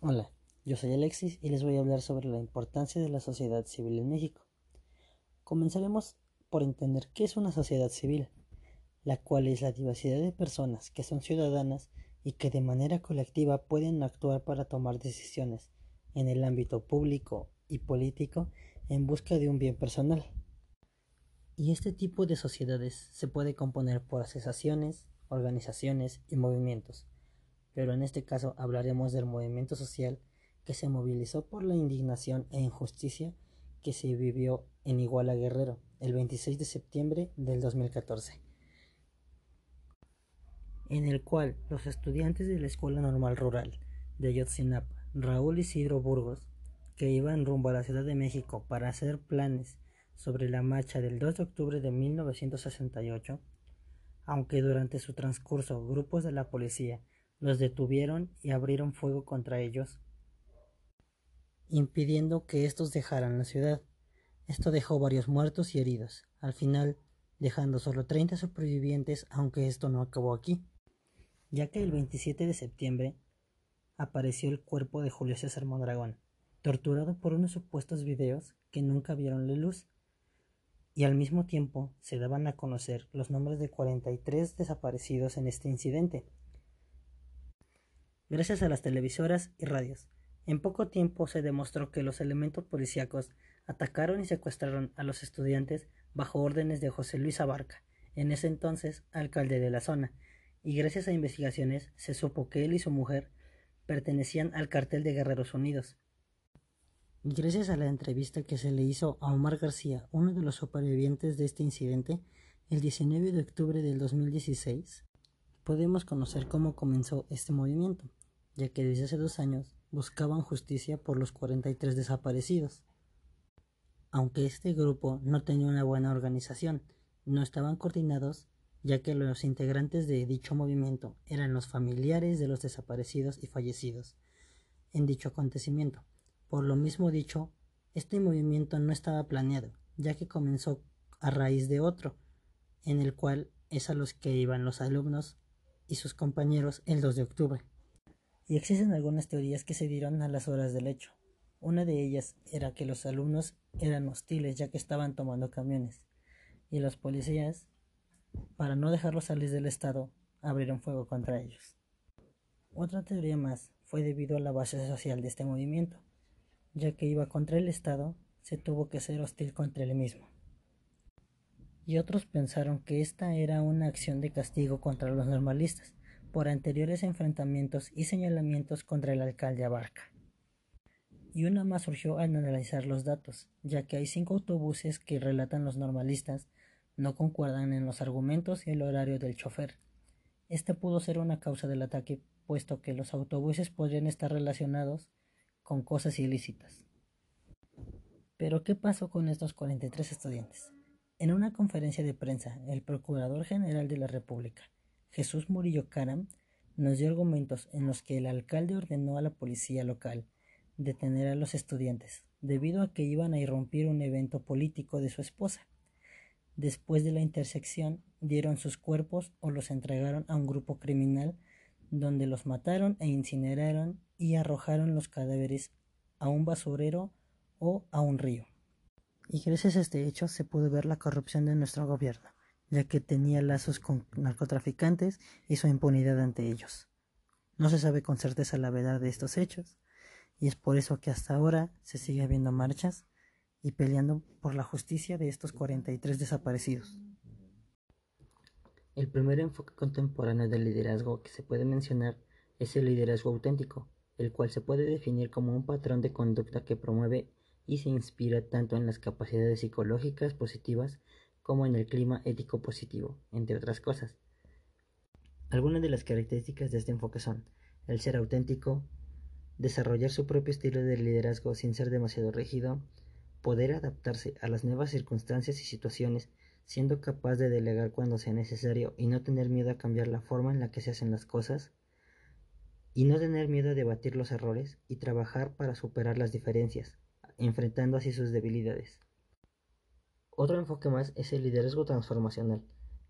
Hola, yo soy Alexis y les voy a hablar sobre la importancia de la sociedad civil en México. Comenzaremos por entender qué es una sociedad civil, la cual es la diversidad de personas que son ciudadanas y que de manera colectiva pueden actuar para tomar decisiones en el ámbito público y político en busca de un bien personal. Y este tipo de sociedades se puede componer por asociaciones, organizaciones y movimientos pero en este caso hablaremos del movimiento social que se movilizó por la indignación e injusticia que se vivió en Iguala Guerrero el 26 de septiembre del 2014, en el cual los estudiantes de la Escuela Normal Rural de Ayotzinapa, Raúl Isidro Burgos, que iban rumbo a la Ciudad de México para hacer planes sobre la marcha del 2 de octubre de 1968, aunque durante su transcurso grupos de la policía los detuvieron y abrieron fuego contra ellos, impidiendo que estos dejaran la ciudad. Esto dejó varios muertos y heridos, al final dejando solo 30 supervivientes, aunque esto no acabó aquí, ya que el 27 de septiembre apareció el cuerpo de Julio César Mondragón, torturado por unos supuestos videos que nunca vieron la luz, y al mismo tiempo se daban a conocer los nombres de 43 desaparecidos en este incidente gracias a las televisoras y radios. En poco tiempo se demostró que los elementos policíacos atacaron y secuestraron a los estudiantes bajo órdenes de José Luis Abarca, en ese entonces alcalde de la zona, y gracias a investigaciones se supo que él y su mujer pertenecían al cartel de Guerreros Unidos. Gracias a la entrevista que se le hizo a Omar García, uno de los supervivientes de este incidente, el 19 de octubre del 2016, podemos conocer cómo comenzó este movimiento ya que desde hace dos años buscaban justicia por los 43 desaparecidos. Aunque este grupo no tenía una buena organización, no estaban coordinados, ya que los integrantes de dicho movimiento eran los familiares de los desaparecidos y fallecidos en dicho acontecimiento. Por lo mismo dicho, este movimiento no estaba planeado, ya que comenzó a raíz de otro, en el cual es a los que iban los alumnos y sus compañeros el 2 de octubre y existen algunas teorías que se dieron a las horas del hecho. Una de ellas era que los alumnos eran hostiles ya que estaban tomando camiones y los policías, para no dejarlos salir del estado, abrieron fuego contra ellos. Otra teoría más fue debido a la base social de este movimiento, ya que iba contra el Estado, se tuvo que ser hostil contra él mismo. Y otros pensaron que esta era una acción de castigo contra los normalistas, por anteriores enfrentamientos y señalamientos contra el alcalde Abarca. Y una más surgió al analizar los datos, ya que hay cinco autobuses que relatan los normalistas no concuerdan en los argumentos y el horario del chofer. Este pudo ser una causa del ataque, puesto que los autobuses podrían estar relacionados con cosas ilícitas. Pero ¿qué pasó con estos 43 estudiantes? En una conferencia de prensa, el Procurador General de la República, Jesús Murillo Caram nos dio argumentos en los que el alcalde ordenó a la policía local detener a los estudiantes, debido a que iban a irrumpir un evento político de su esposa. Después de la intersección, dieron sus cuerpos o los entregaron a un grupo criminal donde los mataron e incineraron y arrojaron los cadáveres a un basurero o a un río. Y gracias a este hecho se pudo ver la corrupción de nuestro gobierno ya que tenía lazos con narcotraficantes y su impunidad ante ellos. No se sabe con certeza la verdad de estos hechos, y es por eso que hasta ahora se sigue habiendo marchas y peleando por la justicia de estos 43 desaparecidos. El primer enfoque contemporáneo del liderazgo que se puede mencionar es el liderazgo auténtico, el cual se puede definir como un patrón de conducta que promueve y se inspira tanto en las capacidades psicológicas positivas como en el clima ético positivo, entre otras cosas. Algunas de las características de este enfoque son el ser auténtico, desarrollar su propio estilo de liderazgo sin ser demasiado rígido, poder adaptarse a las nuevas circunstancias y situaciones, siendo capaz de delegar cuando sea necesario y no tener miedo a cambiar la forma en la que se hacen las cosas, y no tener miedo a debatir los errores y trabajar para superar las diferencias, enfrentando así sus debilidades. Otro enfoque más es el liderazgo transformacional,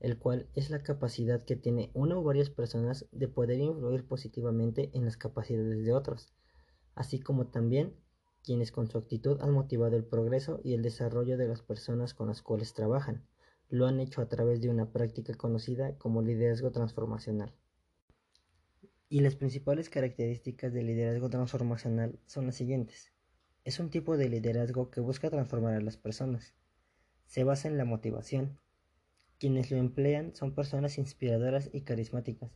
el cual es la capacidad que tiene una o varias personas de poder influir positivamente en las capacidades de otros, así como también quienes con su actitud han motivado el progreso y el desarrollo de las personas con las cuales trabajan. Lo han hecho a través de una práctica conocida como liderazgo transformacional. Y las principales características del liderazgo transformacional son las siguientes. Es un tipo de liderazgo que busca transformar a las personas. Se basa en la motivación. Quienes lo emplean son personas inspiradoras y carismáticas.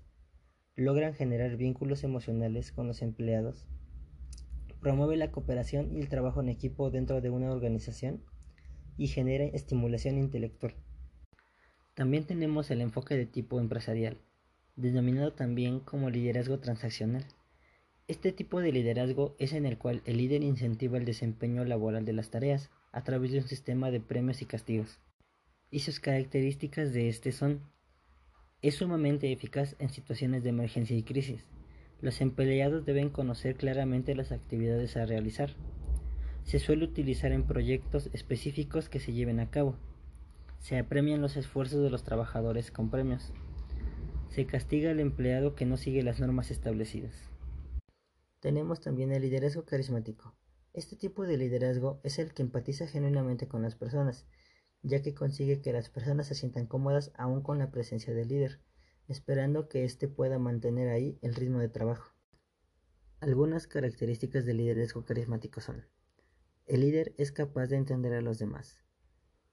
Logran generar vínculos emocionales con los empleados promueve la cooperación y el trabajo en equipo dentro de una organización y genera estimulación intelectual. También tenemos el enfoque de tipo empresarial, denominado también como liderazgo transaccional. Este tipo de liderazgo es en el cual el líder incentiva el desempeño laboral de las tareas a través de un sistema de premios y castigos. Y sus características de este son es sumamente eficaz en situaciones de emergencia y crisis, los empleados deben conocer claramente las actividades a realizar. Se suele utilizar en proyectos específicos que se lleven a cabo. Se apremian los esfuerzos de los trabajadores con premios. Se castiga al empleado que no sigue las normas establecidas. Tenemos también el liderazgo carismático. Este tipo de liderazgo es el que empatiza genuinamente con las personas, ya que consigue que las personas se sientan cómodas aún con la presencia del líder esperando que éste pueda mantener ahí el ritmo de trabajo. Algunas características del liderazgo carismático son el líder es capaz de entender a los demás,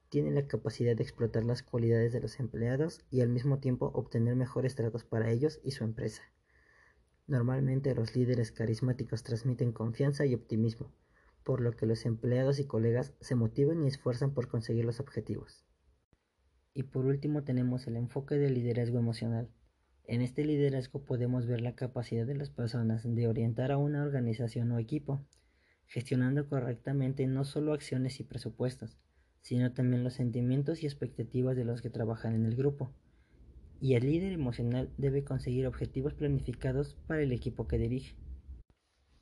tiene la capacidad de explotar las cualidades de los empleados y al mismo tiempo obtener mejores tratos para ellos y su empresa. Normalmente los líderes carismáticos transmiten confianza y optimismo, por lo que los empleados y colegas se motivan y esfuerzan por conseguir los objetivos. Y por último tenemos el enfoque del liderazgo emocional. En este liderazgo podemos ver la capacidad de las personas de orientar a una organización o equipo, gestionando correctamente no solo acciones y presupuestos, sino también los sentimientos y expectativas de los que trabajan en el grupo. Y el líder emocional debe conseguir objetivos planificados para el equipo que dirige.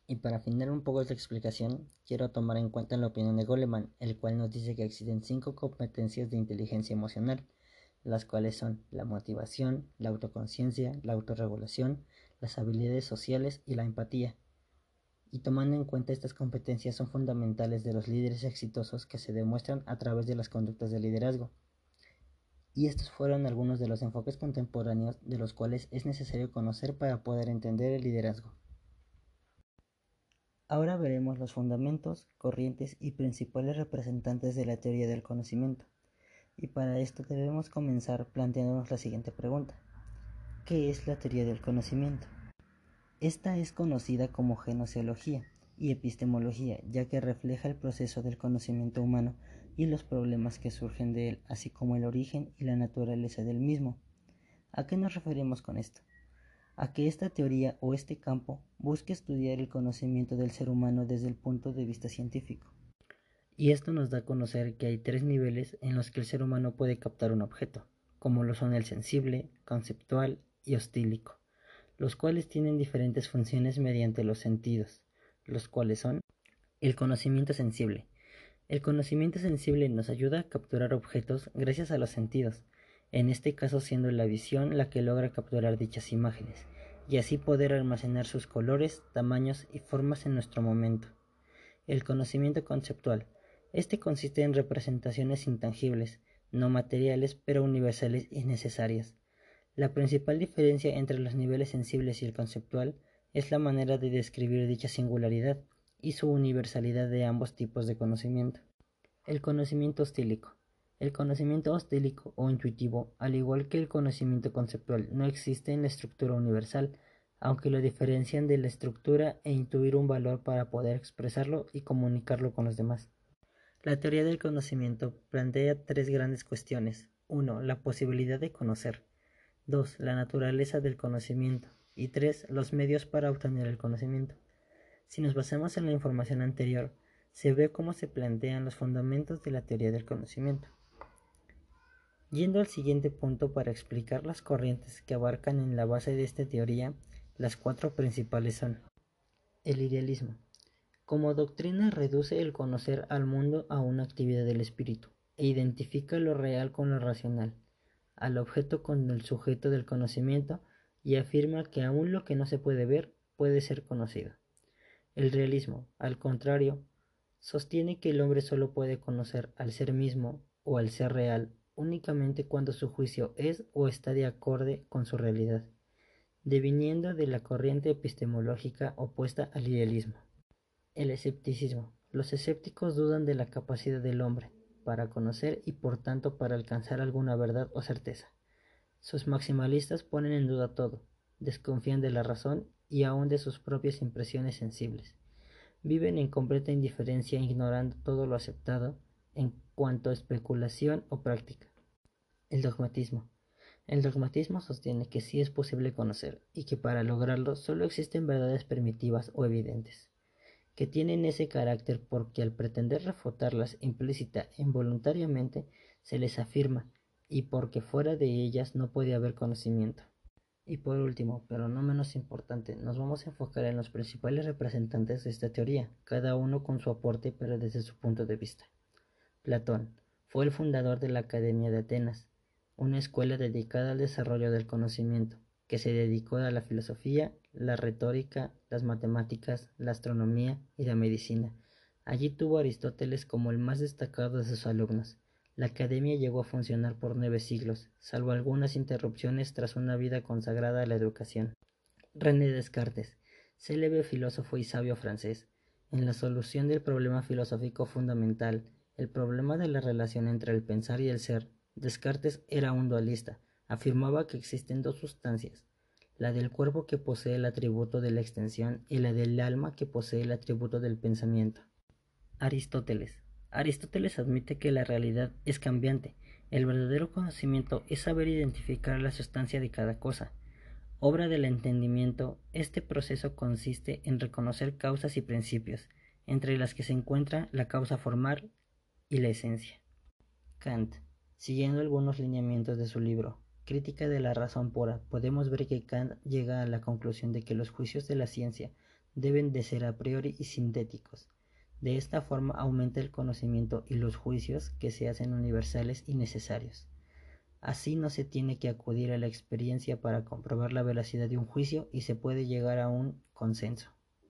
Y para afinar un poco esta explicación, quiero tomar en cuenta la opinión de Goleman, el cual nos dice que existen cinco competencias de inteligencia emocional, las cuales son la motivación, la autoconciencia, la autorregulación, las habilidades sociales y la empatía. Y tomando en cuenta estas competencias son fundamentales de los líderes exitosos que se demuestran a través de las conductas de liderazgo. Y estos fueron algunos de los enfoques contemporáneos de los cuales es necesario conocer para poder entender el liderazgo. Ahora veremos los fundamentos, corrientes y principales representantes de la teoría del conocimiento. Y para esto debemos comenzar planteándonos la siguiente pregunta. ¿Qué es la teoría del conocimiento? Esta es conocida como genociología y epistemología, ya que refleja el proceso del conocimiento humano y los problemas que surgen de él, así como el origen y la naturaleza del mismo. ¿A qué nos referimos con esto? a que esta teoría o este campo busque estudiar el conocimiento del ser humano desde el punto de vista científico. Y esto nos da a conocer que hay tres niveles en los que el ser humano puede captar un objeto, como lo son el sensible, conceptual y hostílico, los cuales tienen diferentes funciones mediante los sentidos, los cuales son el conocimiento sensible. El conocimiento sensible nos ayuda a capturar objetos gracias a los sentidos, en este caso siendo la visión la que logra capturar dichas imágenes, y así poder almacenar sus colores, tamaños y formas en nuestro momento. El conocimiento conceptual. Este consiste en representaciones intangibles, no materiales, pero universales y necesarias. La principal diferencia entre los niveles sensibles y el conceptual es la manera de describir dicha singularidad y su universalidad de ambos tipos de conocimiento. El conocimiento estílico. El conocimiento hostílico o intuitivo, al igual que el conocimiento conceptual, no existe en la estructura universal, aunque lo diferencian de la estructura e intuir un valor para poder expresarlo y comunicarlo con los demás. La teoría del conocimiento plantea tres grandes cuestiones. 1. La posibilidad de conocer. 2. La naturaleza del conocimiento. Y 3. Los medios para obtener el conocimiento. Si nos basamos en la información anterior, se ve cómo se plantean los fundamentos de la teoría del conocimiento. Yendo al siguiente punto para explicar las corrientes que abarcan en la base de esta teoría, las cuatro principales son el idealismo. Como doctrina reduce el conocer al mundo a una actividad del espíritu e identifica lo real con lo racional, al objeto con el sujeto del conocimiento y afirma que aún lo que no se puede ver puede ser conocido. El realismo, al contrario, sostiene que el hombre solo puede conocer al ser mismo o al ser real únicamente cuando su juicio es o está de acorde con su realidad, deviniendo de la corriente epistemológica opuesta al idealismo. El escepticismo. Los escépticos dudan de la capacidad del hombre para conocer y por tanto para alcanzar alguna verdad o certeza. Sus maximalistas ponen en duda todo, desconfían de la razón y aun de sus propias impresiones sensibles. Viven en completa indiferencia ignorando todo lo aceptado en cuanto a especulación o práctica. El dogmatismo. El dogmatismo sostiene que sí es posible conocer y que para lograrlo solo existen verdades primitivas o evidentes, que tienen ese carácter porque al pretender refutarlas implícita e involuntariamente se les afirma y porque fuera de ellas no puede haber conocimiento. Y por último, pero no menos importante, nos vamos a enfocar en los principales representantes de esta teoría, cada uno con su aporte pero desde su punto de vista. Platón fue el fundador de la Academia de Atenas, una escuela dedicada al desarrollo del conocimiento, que se dedicó a la filosofía, la retórica, las matemáticas, la astronomía y la medicina. Allí tuvo Aristóteles como el más destacado de sus alumnos. La academia llegó a funcionar por nueve siglos, salvo algunas interrupciones tras una vida consagrada a la educación. René Descartes, célebre filósofo y sabio francés, en la solución del problema filosófico fundamental, el problema de la relación entre el pensar y el ser, Descartes era un dualista. Afirmaba que existen dos sustancias, la del cuerpo que posee el atributo de la extensión y la del alma que posee el atributo del pensamiento. Aristóteles. Aristóteles admite que la realidad es cambiante. El verdadero conocimiento es saber identificar la sustancia de cada cosa. Obra del entendimiento, este proceso consiste en reconocer causas y principios, entre las que se encuentra la causa formal y la esencia. Kant. Siguiendo algunos lineamientos de su libro, Crítica de la razón pura, podemos ver que Kant llega a la conclusión de que los juicios de la ciencia deben de ser a priori y sintéticos. De esta forma aumenta el conocimiento y los juicios que se hacen universales y necesarios. Así no se tiene que acudir a la experiencia para comprobar la veracidad de un juicio y se puede llegar a un consenso.